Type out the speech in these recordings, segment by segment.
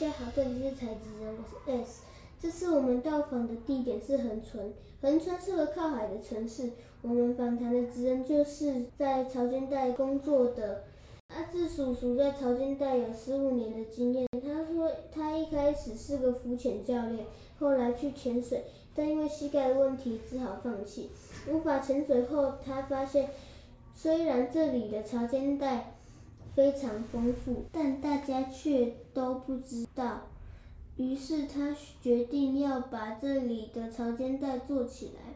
大家好，这里是才子人，我是 S。这次我们到访的地点是横村。横村是个靠海的城市，我们访谈的职人就是在潮间带工作的。阿志叔叔在潮间带有十五年的经验。他说，他一开始是个浮潜教练，后来去潜水，但因为膝盖的问题，只好放弃。无法潜水后，他发现，虽然这里的潮间带。非常丰富，但大家却都不知道。于是他决定要把这里的潮间带做起来。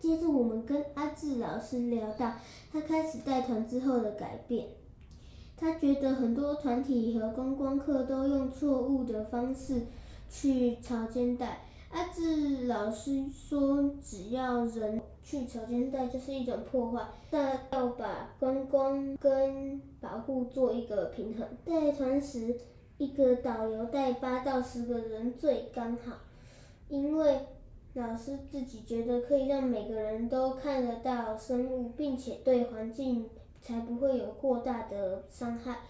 接着我们跟阿志老师聊到他开始带团之后的改变。他觉得很多团体和观光客都用错误的方式去潮间带。阿志老师说，只要人去潮间带就是一种破坏，但要把观光跟保护做一个平衡。带团时，一个导游带八到十个人最刚好，因为老师自己觉得可以让每个人都看得到生物，并且对环境才不会有过大的伤害。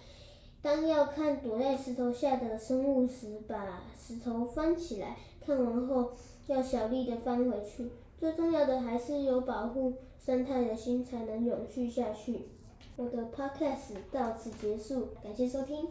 当要看躲在石头下的生物时，把石头翻起来，看完后要小力的翻回去。最重要的还是有保护生态的心，才能永续下去。我的 podcast 到此结束，感谢收听。